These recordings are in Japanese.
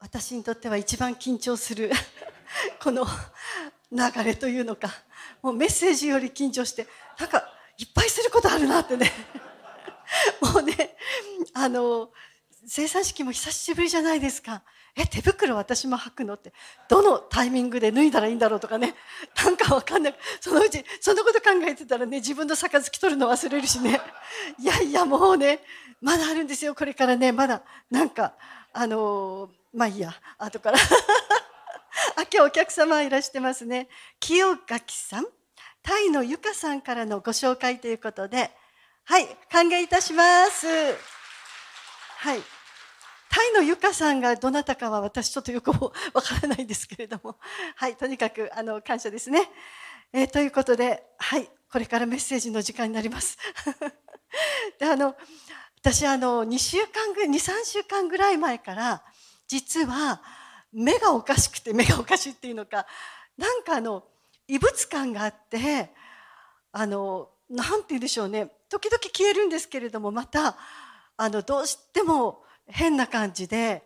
私にとっては一番緊張する この流れというのかもうメッセージより緊張してなんかいっぱいすることあるなってね。もうねあの生産式も久しぶりじゃないですか。え手袋私も履くのってどのタイミングで脱いだらいいんだろうとかね。なんかわかんない。そのうちそのこと考えてたらね自分の杯取るの忘れるしね。いやいやもうねまだあるんですよこれからね。まだなんかあのまあいいや後から。あ今日お客様いらしてますね。清垣さんタイのゆかさんからのご紹介ということで。はい歓迎いたします。はい。タイのゆかさんがどなたかは私ちょっとよくわからないんですけれども。はいとにかくあの感謝ですね、えー、ということではいこれからメッセージの時間になります。であの私あの2週間ぐらい23週間ぐらい前から実は目がおかしくて目がおかしいっていうのかなんかあの異物感があってあのなんて言うんでしょうね。時々消えるんですけれどもまたあのどうしても変な感じで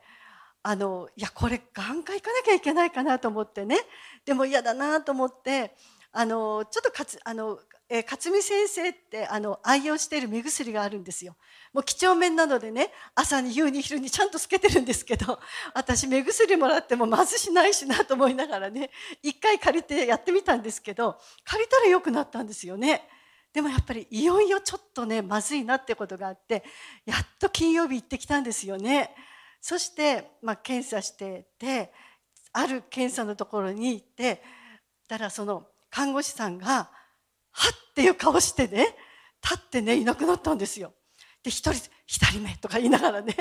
あのいやこれ眼科行かなきゃいけないかなと思ってね。でも嫌だなと思ってあのちょっとかつあのえー、勝美先生ってあの愛用している目薬があるんですよ。もう几帳面なのでね朝に夕に昼にちゃんとつけてるんですけど私目薬もらってもまずしないしなと思いながらね一回借りてやってみたんですけど借りたら良くなったんですよね。でもやっぱりいよいよちょっとねまずいなってことがあってやっと金曜日行ってきたんですよね。そして、まあ、検査しててある検査のところに行ってたらその看護師さんが「はっていう顔してね、立ってね、いなくなったんですよ。で、一人、左目とか言いながらね。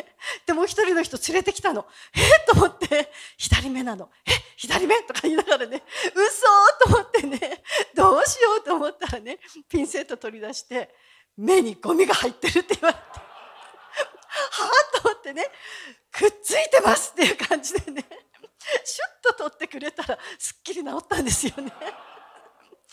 で、もう一人の人連れてきたの。えと思って、左目なの。え？左目とか言いながらね、嘘と思ってね、どうしようと思ったらね、ピンセット取り出して、目にゴミが入ってるって言われて。はあ？と思ってね、くっついてますっていう感じでね、シュッと取ってくれたらすっきり治ったんですよね。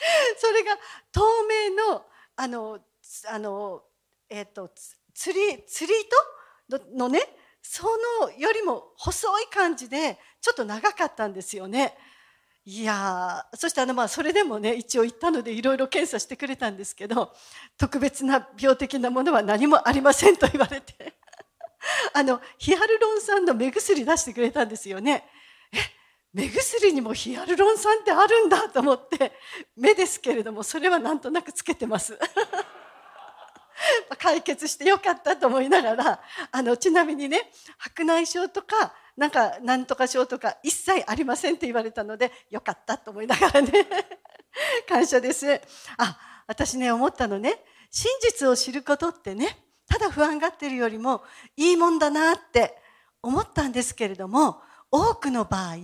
それが透明のあのあの、えーと、釣り釣り糸のねそのよりも細い感じでちょっと長かったんですよね。いやそしてあのまあそれでもね一応行ったのでいろいろ検査してくれたんですけど特別な病的なものは何もありませんと言われてあのヒアルロン酸の目薬出してくれたんですよね。え目薬にもヒアルロン酸ってあるんだと思って目ですけれどもそれはなんとなくつけてます。解決してよかったと思いながらあのちなみにね白内障とかなんかなんとか症とか一切ありませんって言われたのでよかったと思いながらね 感謝です。あ私ね思ったのね真実を知ることってねただ不安がってるよりもいいもんだなって思ったんですけれども多くの場合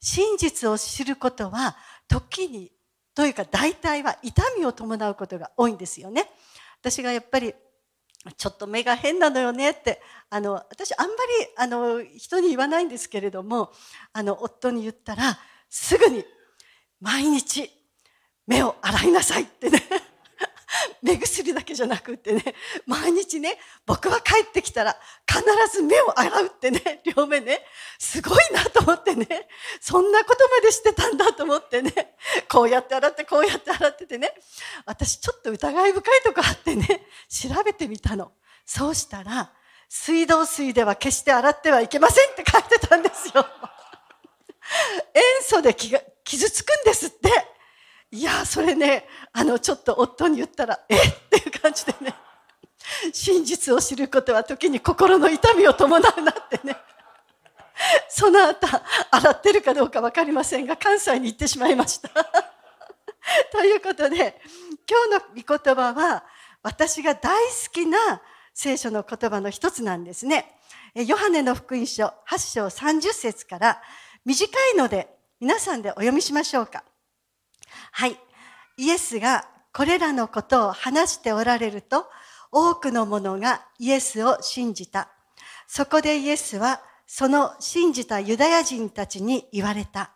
真実を知ることは時にというか大体は痛みを伴うことが多いんですよね。私がやっぱりちょっと目が変なのよねってあの私あんまりあの人に言わないんですけれどもあの夫に言ったらすぐに毎日目を洗いなさいってね 目薬だけじゃなくってね毎日ね僕は帰ってきたら必ず目を洗うってね両目ねすごいなと思ってねそんなことまでしてたんだと思ってねこうやって洗ってこうやって洗っててね私ちょっと疑い深いとこあってね調べてみたの。そうしたら水道水では決して洗ってはいけませんって書いてたんですよ。塩素で傷つくんですって。いやそれねあのちょっと夫に言ったらえ？っていう感じでね真実を知ることは時に心の痛みを伴うなってねその後洗ってるかどうか分かりませんが関西に行ってしまいました。ということで今日の御言葉は私が大好きな聖書の言葉の一つなんですね。ヨハネの福音書8章30節から短いので皆さんでお読みしましょうか。はい。イエスがこれらのことを話しておられると、多くの者がイエスを信じた。そこでイエスは、その信じたユダヤ人たちに言われた。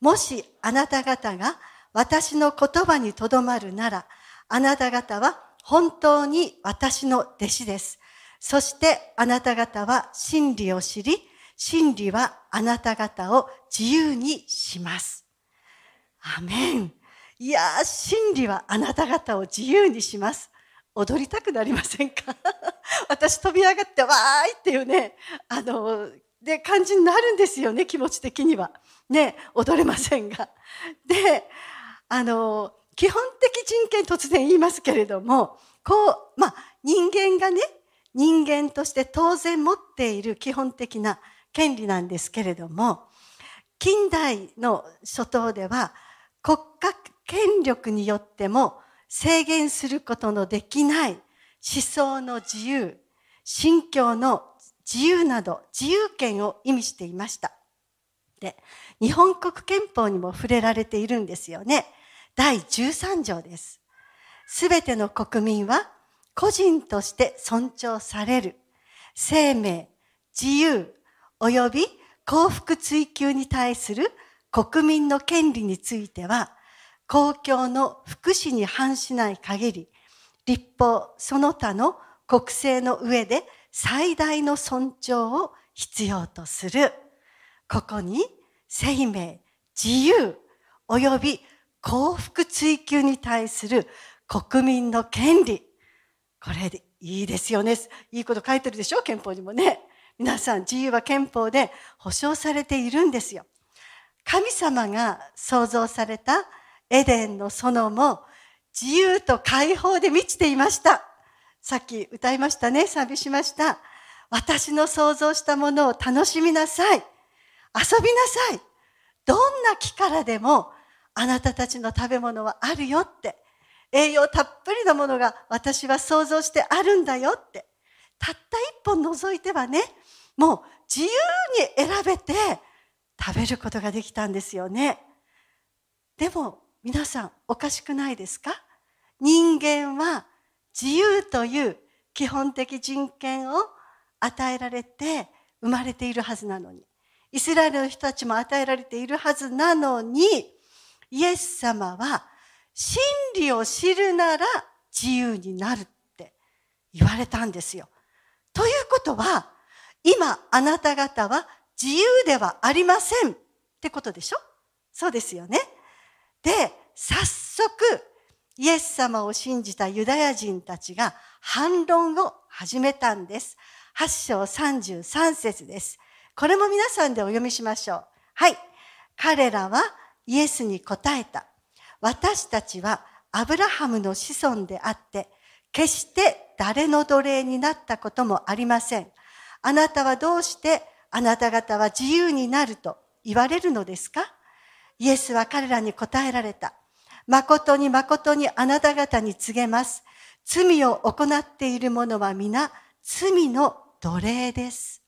もしあなた方が私の言葉にとどまるなら、あなた方は本当に私の弟子です。そしてあなた方は真理を知り、真理はあなた方を自由にします。アメン。いや、真理はあなた方を自由にします。踊りたくなりませんか？私飛び上がってわーいっていうね、あの、で感じになるんですよね、気持ち的には。ね、踊れませんが。で、あの、基本的人権突然言いますけれども、こう、まあ、人間がね、人間として当然持っている基本的な権利なんですけれども、近代の初頭では国家権力によっても制限することのできない思想の自由、信教の自由など自由権を意味していました。で、日本国憲法にも触れられているんですよね。第13条です。すべての国民は個人として尊重される生命、自由、及び幸福追求に対する国民の権利については、公共の福祉に反しない限り、立法その他の国政の上で最大の尊重を必要とする。ここに生命、自由、及び幸福追求に対する国民の権利。これでいいですよね。いいこと書いてるでしょ憲法にもね。皆さん、自由は憲法で保障されているんですよ。神様が創造されたエデンの園も自由と解放で満ちていました。さっき歌いましたね。賛美しました。私の想像したものを楽しみなさい。遊びなさい。どんな木からでもあなたたちの食べ物はあるよって。栄養たっぷりなものが私は想像してあるんだよって。たった一本除いてはね、もう自由に選べて食べることができたんですよね。でも皆さんおかしくないですか？人間は自由という基本的人権を与えられて生まれているはずなのに、イスラエルの人たちも与えられているはずなのに、イエス様は真理を知るなら自由になるって言われたんですよ。ということは、今あなた方は自由ではありませんってことでしょ？そうですよね。で、早速、イエス様を信じたユダヤ人たちが反論を始めたんです。8章33節です。これも皆さんでお読みしましょう。はい。彼らはイエスに答えた。私たちはアブラハムの子孫であって、決して誰の奴隷になったこともありません。あなたはどうしてあなた方は自由になると言われるのですか？イエスは彼らに答えられた。誠に誠にあなた方に告げます。罪を行っている者は皆罪の奴隷です。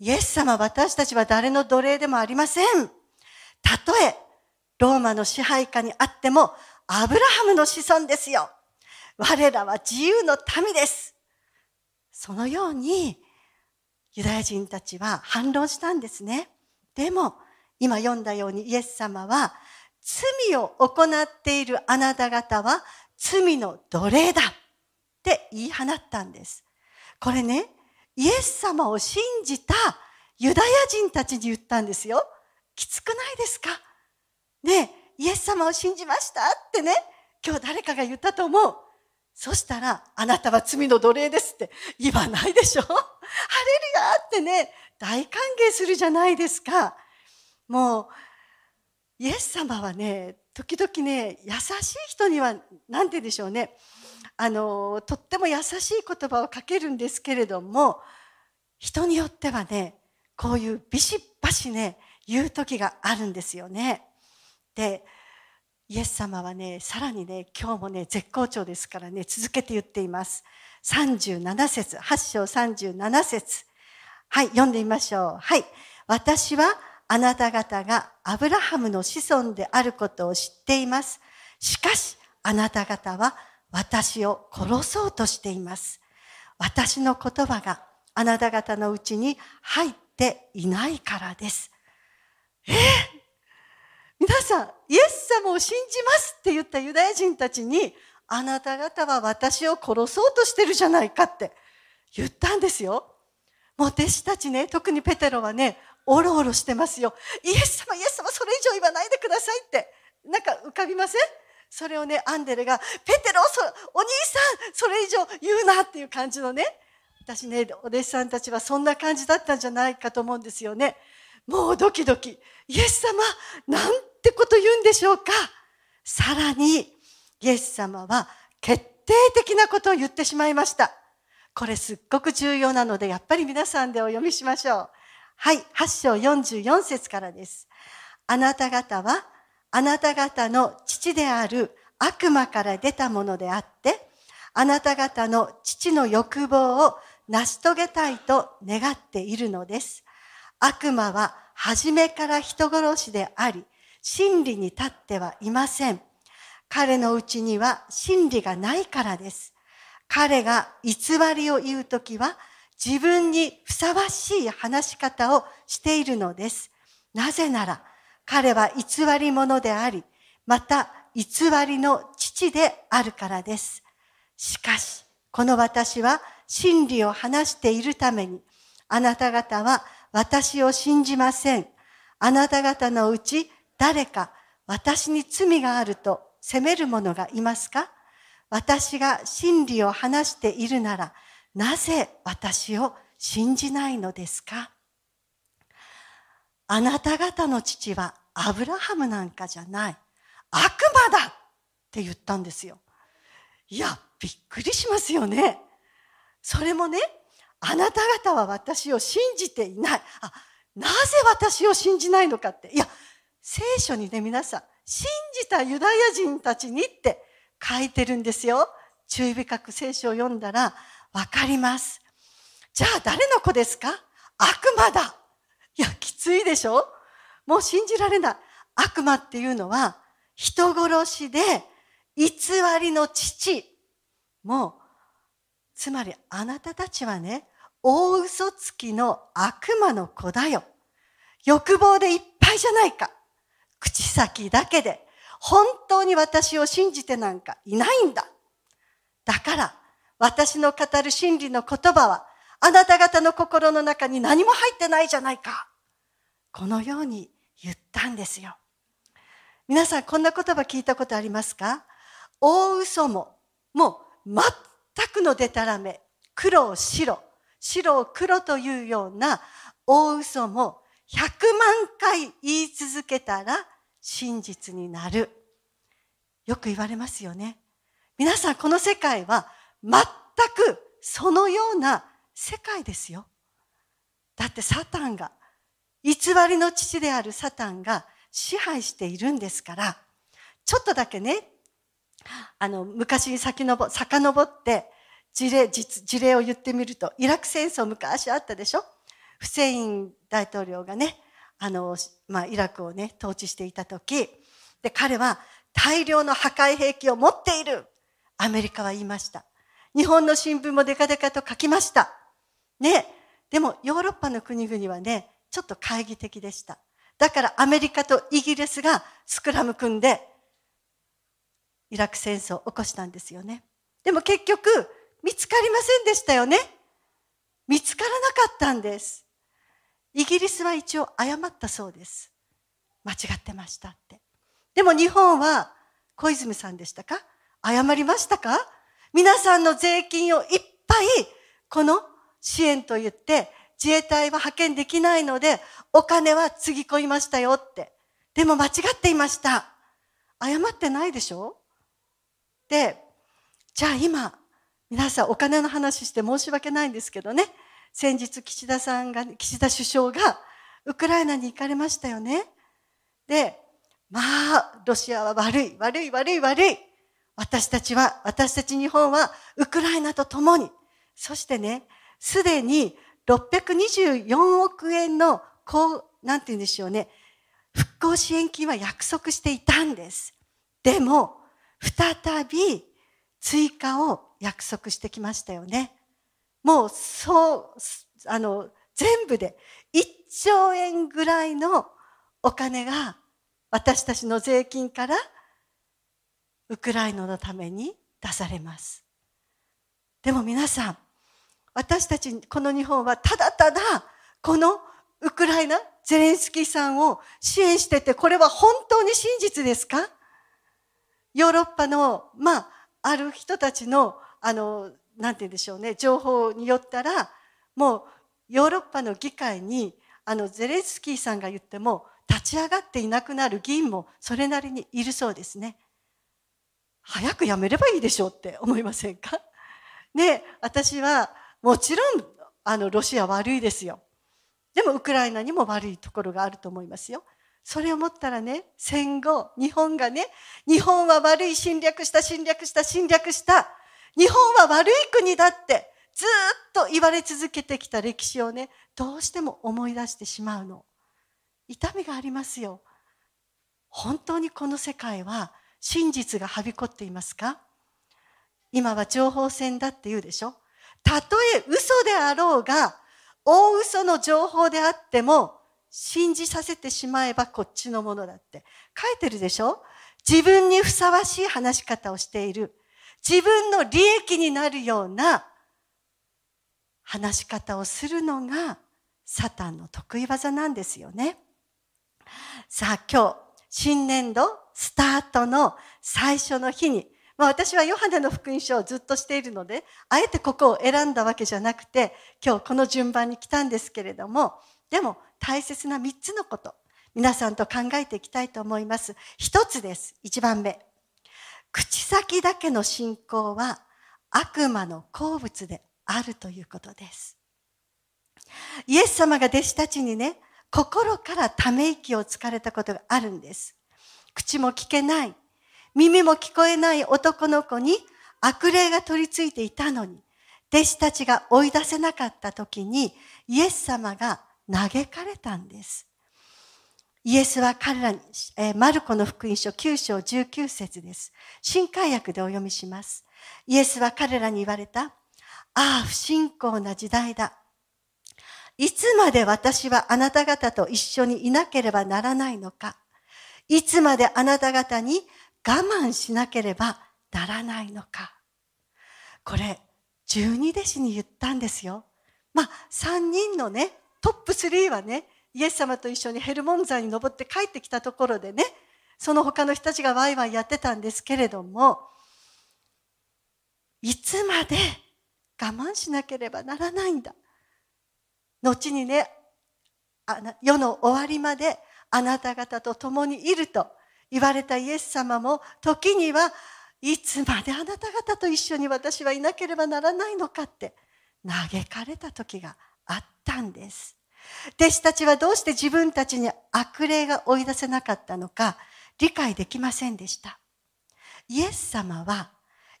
イエス様、私たちは誰の奴隷でもありません。たとえローマの支配下にあっても、アブラハムの子孫ですよ。我らは自由の民です。そのように、ユダヤ人たちは反論したんですね。でも、今読んだようにイエス様は、罪を行っているあなた方は罪の奴隷だって言い放ったんです。これね、イエス様を信じたユダヤ人たちに言ったんですよ。きつくないですか？ねイエス様を信じました？ってね、今日誰かが言ったと思う。そしたら、あなたは罪の奴隷ですって言わないでしょ？ハレルヤってね、大歓迎するじゃないですか。もう、イエス様はね、時々ね、優しい人には、なんてでしょうね。あの、とっても優しい言葉をかけるんですけれども、人によってはね、こういうビシッバシね、言う時があるんですよね。でイエス様はねさらにね今日もね絶好調ですからね続けて言っています37節8章37節はい読んでみましょうはい私はあなた方がアブラハムの子孫であることを知っています。しかしあなた方は私を殺そうとしています。私の言葉があなた方のうちに入っていないからです。えー皆さん、イエス様を信じますって言ったユダヤ人たちに、あなた方は私を殺そうとしてるじゃないかって言ったんですよ。もう弟子たちね、特にペテロはね、おろおろしてますよ。イエス様、イエス様、それ以上言わないでくださいって。なんか浮かびません？それをね、アンデレが、ペテロ、お兄さん、それ以上言うなっていう感じのね。私ね、お弟子さんたちはそんな感じだったんじゃないかと思うんですよね。もうドキドキ。イエス様、なんてこと言うんでしょうか。さらに、イエス様は決定的なことを言ってしまいました。これすっごく重要なので、やっぱり皆さんでお読みしましょう。はい、8章44節からです。あなた方は、あなた方の父である悪魔から出たものであって、あなた方の父の欲望を成し遂げたいと願っているのです。悪魔は初めから人殺しであり、真理に立ってはいません。彼のうちには真理がないからです。彼が偽りを言うときは自分にふさわしい話し方をしているのです。なぜなら彼は偽り者であり、また偽りの父であるからです。しかし、この私は真理を話しているために、あなた方は私を信じません。あなた方のうち誰か私に罪があると責める者がいますか？私が真理を話しているなら、なぜ私を信じないのですか？あなた方の父はアブラハムなんかじゃない。悪魔だって言ったんですよ。いや、びっくりしますよね。それもね、あなた方は私を信じていない。あ、なぜ私を信じないのかって。いや、聖書にね、皆さん、信じたユダヤ人たちにって書いてるんですよ。注意深く聖書を読んだらわかります。じゃあ誰の子ですか？悪魔だ。いや、きついでしょ？もう信じられない。悪魔っていうのは人殺しで偽りの父。もう、つまりあなたたちはね、大嘘つきの悪魔の子だよ。欲望でいっぱいじゃないか。口先だけで本当に私を信じてなんかいないんだ。だから、私の語る真理の言葉は、あなた方の心の中に何も入ってないじゃないか。このように言ったんですよ。皆さん、こんな言葉聞いたことありますか？大嘘も、もう全くのデタラメ、黒を白、白を黒というような大嘘も100万回言い続けたら真実になる。よく言われますよね。皆さん、この世界は全くそのような世界ですよ。だってサタンが、偽りの父であるサタンが支配しているんですから、ちょっとだけね、あの、昔に先のぼ、遡って事例、事例を言ってみると、イラク戦争昔あったでしょ？フセイン大統領がね、あの、まあ、イラクをね、統治していた時、で、彼は大量の破壊兵器を持っている。アメリカは言いました。日本の新聞もデカデカと書きました。ね。でもヨーロッパの国々はね、ちょっと懐疑的でした。だからアメリカとイギリスがスクラム組んで、イラク戦争を起こしたんですよね。でも結局、見つかりませんでしたよね。見つからなかったんです。イギリスは一応謝ったそうです。間違ってましたって。でも日本は小泉さんでしたか？謝りましたか？皆さんの税金をいっぱいこの支援と言って自衛隊は派遣できないのでお金はつぎ込みましたよって。でも間違っていました。謝ってないでしょ？で、じゃあ今、皆さんお金の話して申し訳ないんですけどね。先日岸田さんが、岸田首相がウクライナに行かれましたよね。で、まあ、ロシアは悪い、悪い、悪い、悪い。私たちは、私たち日本はウクライナと共に、そしてね、すでに624億円の、こう、なんて言うんでしょうね、復興支援金は約束していたんです。でも、再び追加を約束してきましたよね。もう、そう、あの、全部で1兆円ぐらいのお金が私たちの税金からウクライナのために出されます。でも皆さん、私たち、この日本はただただ、このウクライナ、ゼレンスキーさんを支援してて、これは本当に真実ですか？ヨーロッパの、まあ、ある人たちの、あの、なんて言うんでしょうね、情報によったら、もう、ヨーロッパの議会に、あの、ゼレンスキーさんが言っても、立ち上がっていなくなる議員もそれなりにいるそうですね。早くやめればいいでしょうって思いませんか？ね、私は、もちろん、あの、ロシア悪いですよ。でも、ウクライナにも悪いところがあると思いますよ。それを思ったらね、戦後、日本がね、日本は悪い侵略した、侵略した、侵略した。日本は悪い国だって、ずっと言われ続けてきた歴史をね、どうしても思い出してしまうの。痛みがありますよ。本当にこの世界は真実がはびこっていますか？今は情報戦だって言うでしょ？たとえ嘘であろうが、大嘘の情報であっても、信じさせてしまえばこっちのものだって書いてるでしょ？自分にふさわしい話し方をしている。自分の利益になるような話し方をするのがサタンの得意技なんですよね。さあ今日、新年度スタートの最初の日に、まあ、私はヨハネの福音書をずっとしているので、あえてここを選んだわけじゃなくて、今日この順番に来たんですけれども、でも大切な3つのこと、皆さんと考えていきたいと思います。一つです。一番目。口先だけの信仰は悪魔の好物であるということです。イエス様が弟子たちにね、心からため息をつかれたことがあるんです。口も聞けない、耳も聞こえない男の子に悪霊が取り付いていたのに、弟子たちが追い出せなかった時に、イエス様が嘆かれたんです。イエスは彼らに、えー、マルコの福音書9章19節です。新海訳でお読みします。イエスは彼らに言われた。ああ、不信仰な時代だ。いつまで私はあなた方と一緒にいなければならないのか。いつまであなた方に我慢しなければならないのか。これ、十二弟子に言ったんですよ。まあ、三人のね、トップ3はね、イエス様と一緒にヘルモン山に登って帰ってきたところでね、その他の人たちがワイワイやってたんですけれども、いつまで我慢しなければならないんだ。後にね、あの世の終わりまであなた方と共にいると言われたイエス様も時にはいつまであなた方と一緒に私はいなければならないのかって嘆かれた時があったんです。弟子たちはどうして自分たちに悪霊が追い出せなかったのか理解できませんでした。イエス様は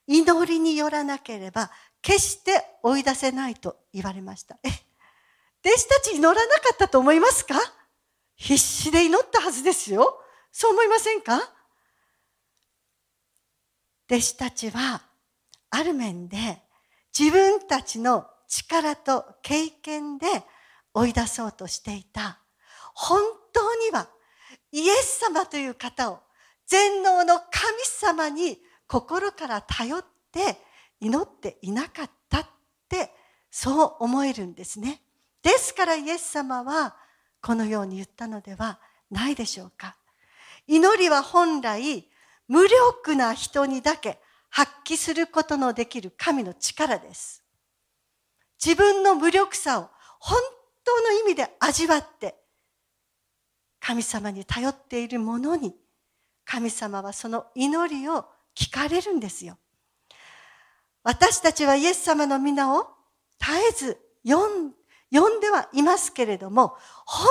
祈りによらなければ決して追い出せないと言われました。え、弟子たち祈らなかったと思いますか？必死で祈ったはずですよ。そう思いませんか？弟子たちはある面で自分たちの力と経験で追い出そうとしていた。本当にはイエス様という方を全能の神様に心から頼って祈っていなかったってそう思えるんですね。ですからイエス様はこのように言ったのではないでしょうか。祈りは本来無力な人にだけ発揮することのできる神の力です。自分の無力さを本当の意味で味わって神様に頼っている者に神様はその祈りを聞かれるんですよ。私たちはイエス様の皆を絶えず読ん呼んではいますけれども、本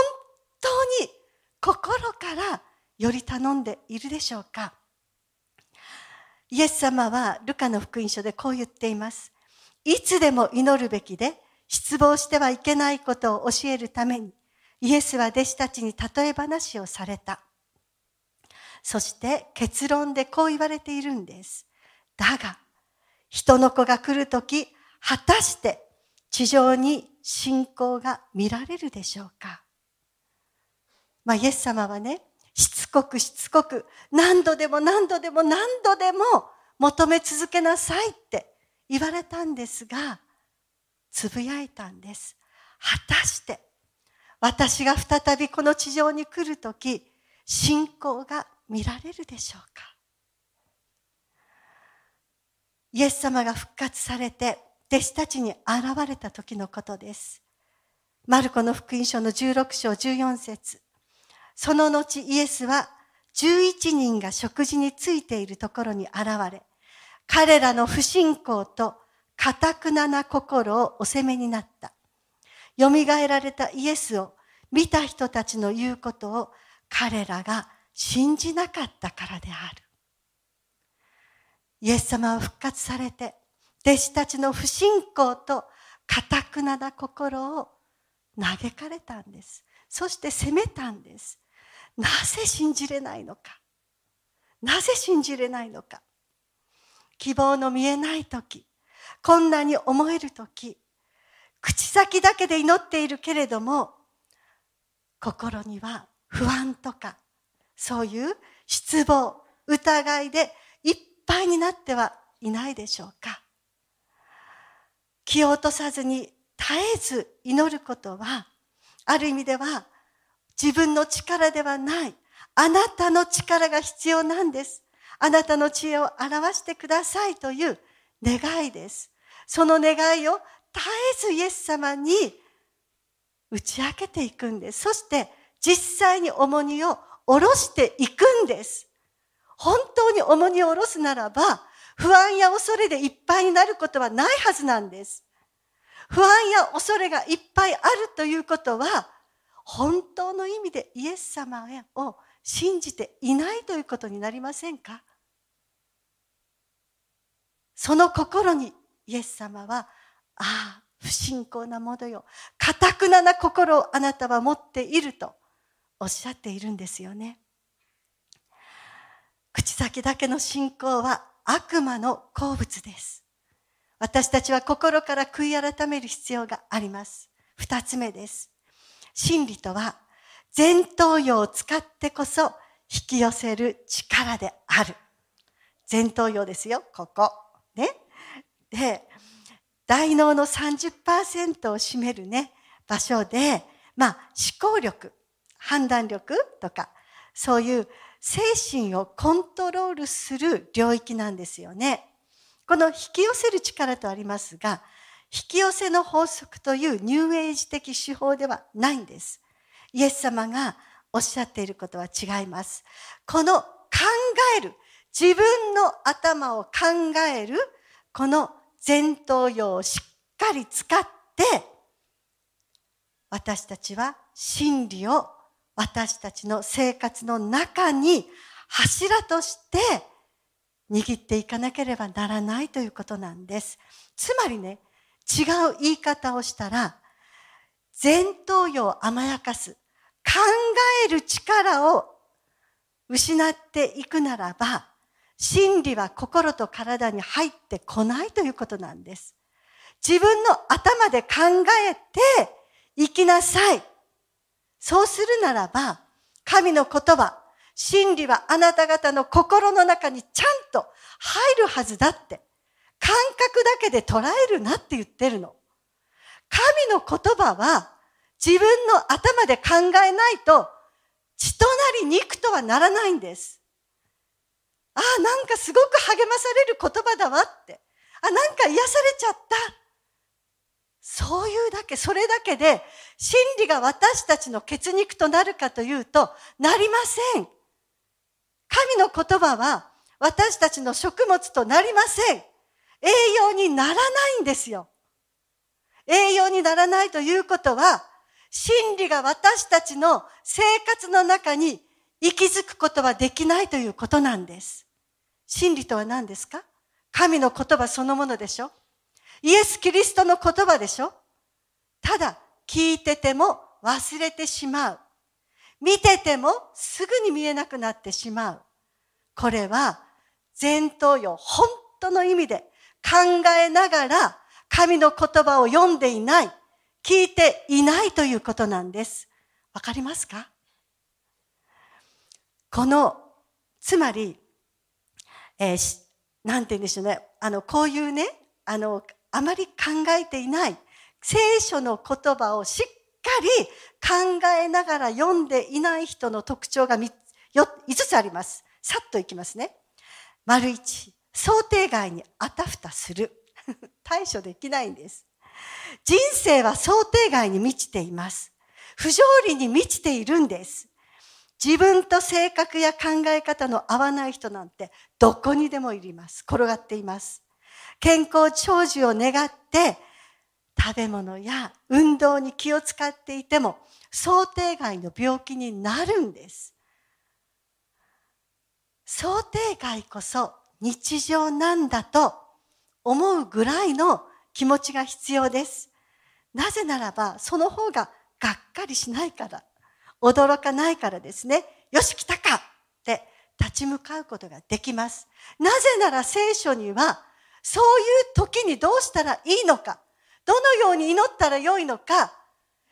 当に心からより頼んでいるでしょうか？イエス様はルカの福音書でこう言っています。いつでも祈るべきで、失望してはいけないことを教えるために、イエスは弟子たちに例え話をされた。そして結論でこう言われているんです。だが、人の子が来るとき、果たして地上に信仰が見られるでしょうか？まあ、イエス様はね、しつこくしつこく、何度でも何度でも何度でも求め続けなさいって言われたんですが、つぶやいたんです。果たして私が再びこの地上に来るとき、信仰が見られるでしょうか？イエス様が復活されて弟子たちに現れた時のことです。マルコの福音書の16章14節その後イエスは11人が食事についているところに現れ、彼らの不信仰と堅くなな心をお責めになった。蘇られたイエスを見た人たちの言うことを彼らが信じなかったからである。イエス様は復活されて、弟子たちの不信仰と堅くなな心を嘆かれたんです。そして責めたんです。なぜ信じれないのか？なぜ信じれないのか？希望の見えない時、困難に思える時、口先だけで祈っているけれども、心には不安とか、そういう失望、疑いでいっぱいになってはいないでしょうか？気を落とさずに絶えず祈ることは、ある意味では自分の力ではない、あなたの力が必要なんです。あなたの知恵を表してくださいという願いです。その願いを絶えずイエス様に打ち明けていくんです。そして実際に重荷を下ろしていくんです。本当に重荷を下ろすならば、不安や恐れでいっぱいになることはないはずなんです。不安や恐れがいっぱいあるということは、本当の意味でイエス様を信じていないということになりませんか？その心にイエス様は、ああ、不信仰なものよ。かたくなな心をあなたは持っているとおっしゃっているんですよね。口先だけの信仰は悪魔の好物です。私たちは心から悔い改める必要があります。二つ目です。真理とは前頭葉を使ってこそ引き寄せる力である。前頭葉ですよ、ここ。ね。で、大脳の30%を占めるね、場所で、まあ、思考力、判断力とか、そういう精神をコントロールする領域なんですよね。この引き寄せる力とありますが、引き寄せの法則というニューエイジ的手法ではないんです。イエス様がおっしゃっていることは違います。この考える、自分の頭を考える、この前頭葉をしっかり使って、私たちは真理を私たちの生活の中に柱として握っていかなければならないということなんです。つまりね、違う言い方をしたら、前頭葉を甘やかす、考える力を失っていくならば、真理は心と体に入ってこないということなんです。自分の頭で考えて生きなさい。そうするならば、神の言葉、真理はあなた方の心の中にちゃんと入るはずだって。感覚だけで捉えるなって言ってるの。神の言葉は自分の頭で考えないと血となり肉とはならないんです。ああ、なんかすごく励まされる言葉だわって。あ、なんか癒されちゃった。そういうだけ、それだけで、真理が私たちの血肉となるかというと、なりません。神の言葉は、私たちの食物となりません。栄養にならないんですよ。栄養にならないということは、真理が私たちの生活の中に息づくことはできないということなんです。真理とは何ですか？神の言葉そのものでしょ？イエス・キリストの言葉でしょ？ただ聞いてても忘れてしまう。見ててもすぐに見えなくなってしまう。これは前頭葉、本当の意味で考えながら神の言葉を読んでいない、聞いていないということなんです。わかりますか？この、つまり、えー、なんて言うんでしょうね。あの、こういうね、あの、あまり考えていない、聖書の言葉をしっかり考えながら読んでいない人の特徴が 5, 5つあります。さっといきますね。丸一、想定外にあたふたする。対処できないんです。人生は想定外に満ちています。不条理に満ちているんです。自分と性格や考え方の合わない人なんてどこにでもいります。転がっています。健康長寿を願って食べ物や運動に気を使っていても想定外の病気になるんです。想定外こそ日常なんだと思うぐらいの気持ちが必要です。なぜならばその方ががっかりしないから、驚かないからですね。よし来たかって立ち向かうことができます。なぜなら聖書にはそういう時にどうしたらいいのか、どのように祈ったらよいのか、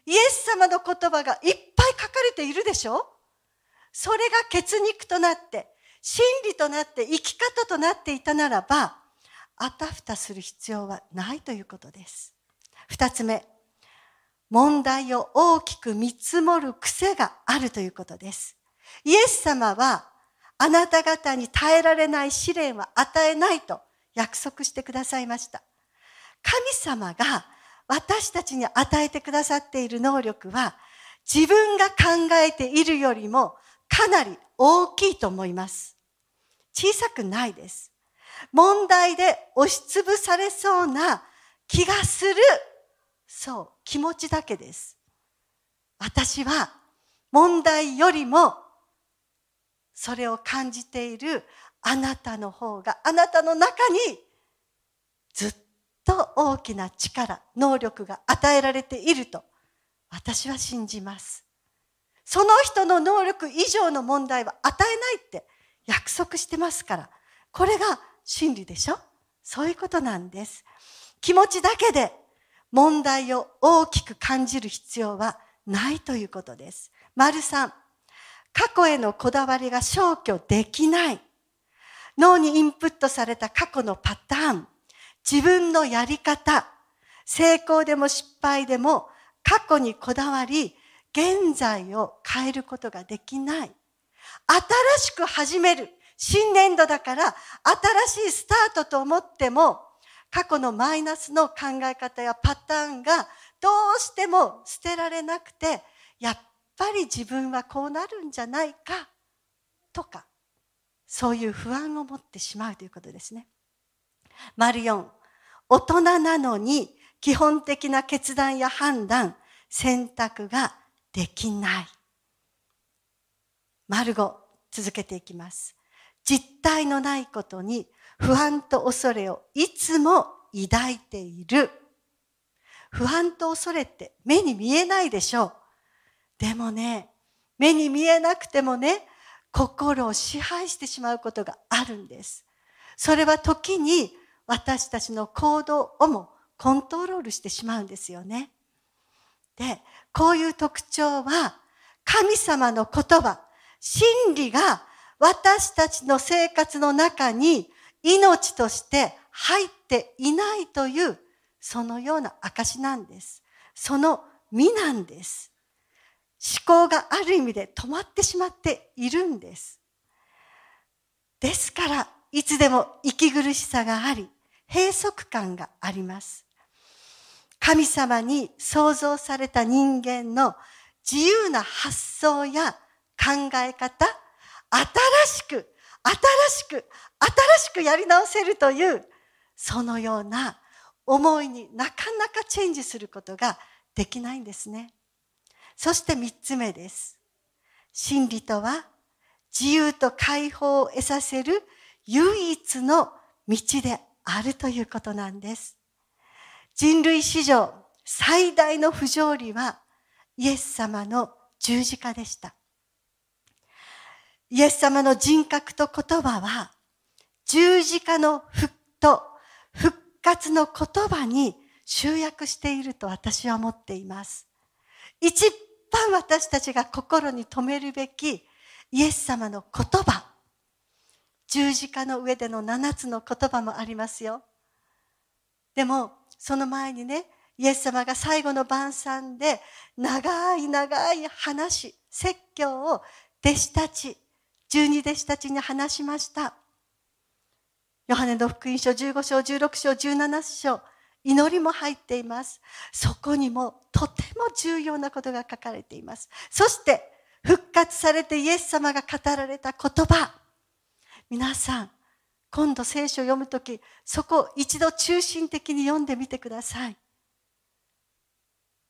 イエス様の言葉がいっぱい書かれているでしょ？それが血肉となって、真理となって生き方となっていたならば、あたふたする必要はないということです。二つ目、問題を大きく見積もる癖があるということです。イエス様は、あなた方に耐えられない試練は与えないと約束してくださいました。神様が私たちに与えてくださっている能力は自分が考えているよりもかなり大きいと思います。小さくないです。問題で押しつぶされそうな気がする。そう、気持ちだけです。私は問題よりもそれを感じているあなたの方があなたの中にずっと大きな力、能力が与えられていると私は信じます。その人の能力以上の問題は与えないって約束してますから、これが真理でしょ？そういうことなんです。気持ちだけで問題を大きく感じる必要はないということです。丸三、過去へのこだわりが消去できない。脳にインプットされた過去のパターン、自分のやり方、成功でも失敗でも過去にこだわり、現在を変えることができない。新しく始める。新年度だから新しいスタートと思っても過去のマイナスの考え方やパターンがどうしても捨てられなくてやっぱり自分はこうなるんじゃないかとかそういう不安を持ってしまうということですね。丸4、大人なのに基本的な決断や判断、選択ができない。丸5、続けていきます。実体のないことに不安と恐れをいつも抱いている。不安と恐れって目に見えないでしょう。でもね、目に見えなくてもね、心を支配してしまうことがあるんです。それは時に私たちの行動をもコントロールしてしまうんですよね。で、こういう特徴は神様の言葉、真理が私たちの生活の中に命として入っていないというそのような証なんです。その身なんです。思考がある意味で止まってしまっているんです。ですから、いつでも息苦しさがあり、閉塞感があります。神様に創造された人間の自由な発想や考え方、新しく、新しく、新しくやり直せるという、そのような思いになかなかチェンジすることができないんですね。そして三つ目です。真理とは自由と解放を得させる唯一の道であるということなんです。人類史上最大の不条理はイエス様の十字架でした。イエス様の人格と言葉は十字架の復と復活の言葉に集約していると私は思っています。一番私たちが心に留めるべきイエス様の言葉。十字架の上での七つの言葉もありますよ。でも、その前にね、イエス様が最後の晩餐で長い長い話、説教を弟子たち、十二弟子たちに話しました。ヨハネの福音書15章、16章、17章、祈りも入っています。そこにもとても重要なことが書かれています。そして復活されてイエス様が語られた言葉。皆さん、今度聖書を読むとき、そこ一度中心的に読んでみてください。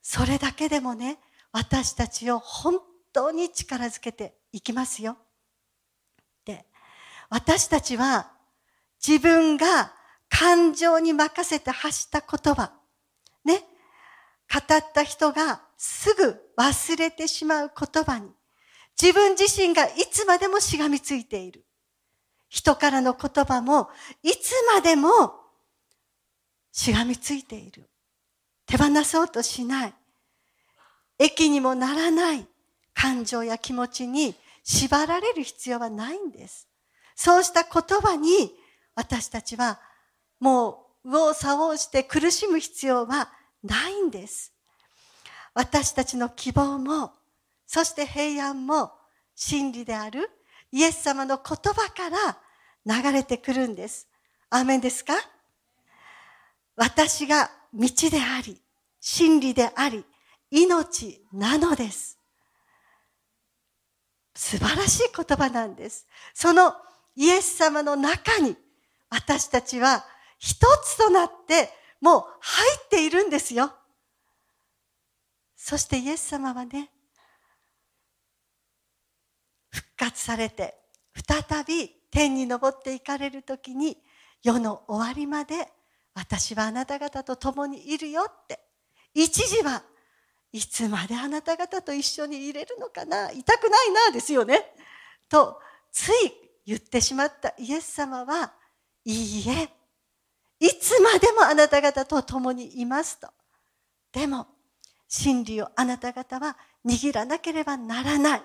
それだけでもね、私たちを本当に力づけていきますよ。で、私たちは自分が感情に任せて発した言葉、ね、語った人がすぐ忘れてしまう言葉に、自分自身がいつまでもしがみついている。人からの言葉もいつまでもしがみついている。手放そうとしない。益にもならない感情や気持ちに縛られる必要はないんです。そうした言葉に私たちはもう右往左往して苦しむ必要はないんです。私たちの希望も、そして平安も真理であるイエス様の言葉から流れてくるんです。アーメンですか？私が道であり、真理であり、命なのです。素晴らしい言葉なんです。そのイエス様の中に私たちは一つとなってもう入っているんですよ。そしてイエス様はね、復活されて、再び天に昇っていかれる時に、世の終わりまで私はあなた方と共にいるよって、一時はいつまであなた方と一緒にいれるのかな、痛くないな、ですよね。と、つい言ってしまったイエス様は、いいえ、いつまでもあなた方と共にいますと。でも、真理をあなた方は握らなければならない。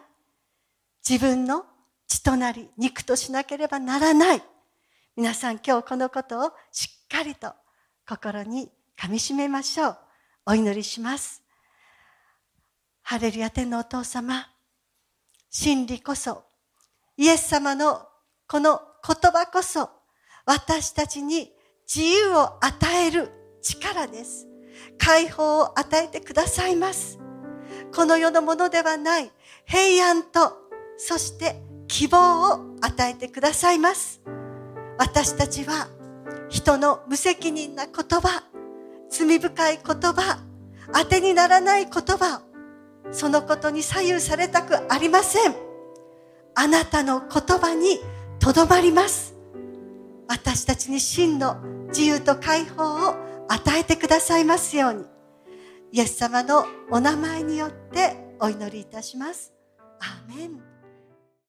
自分の血となり肉としなければならない。皆さん今日このことをしっかりと心に噛み締めましょう。お祈りします。ハレルヤ天のお父様、真理こそ、イエス様のこの言葉こそ、私たちに自由を与える力です。解放を与えてくださいます。この世のものではない平安と、そして希望を与えてくださいます。私たちは人の無責任な言葉、罪深い言葉、当てにならない言葉そのことに左右されたくありません。あなたの言葉にとどまります。私たちに真の自由と解放を与えてくださいますように。イエス様のお名前によってお祈りいたします。アーメン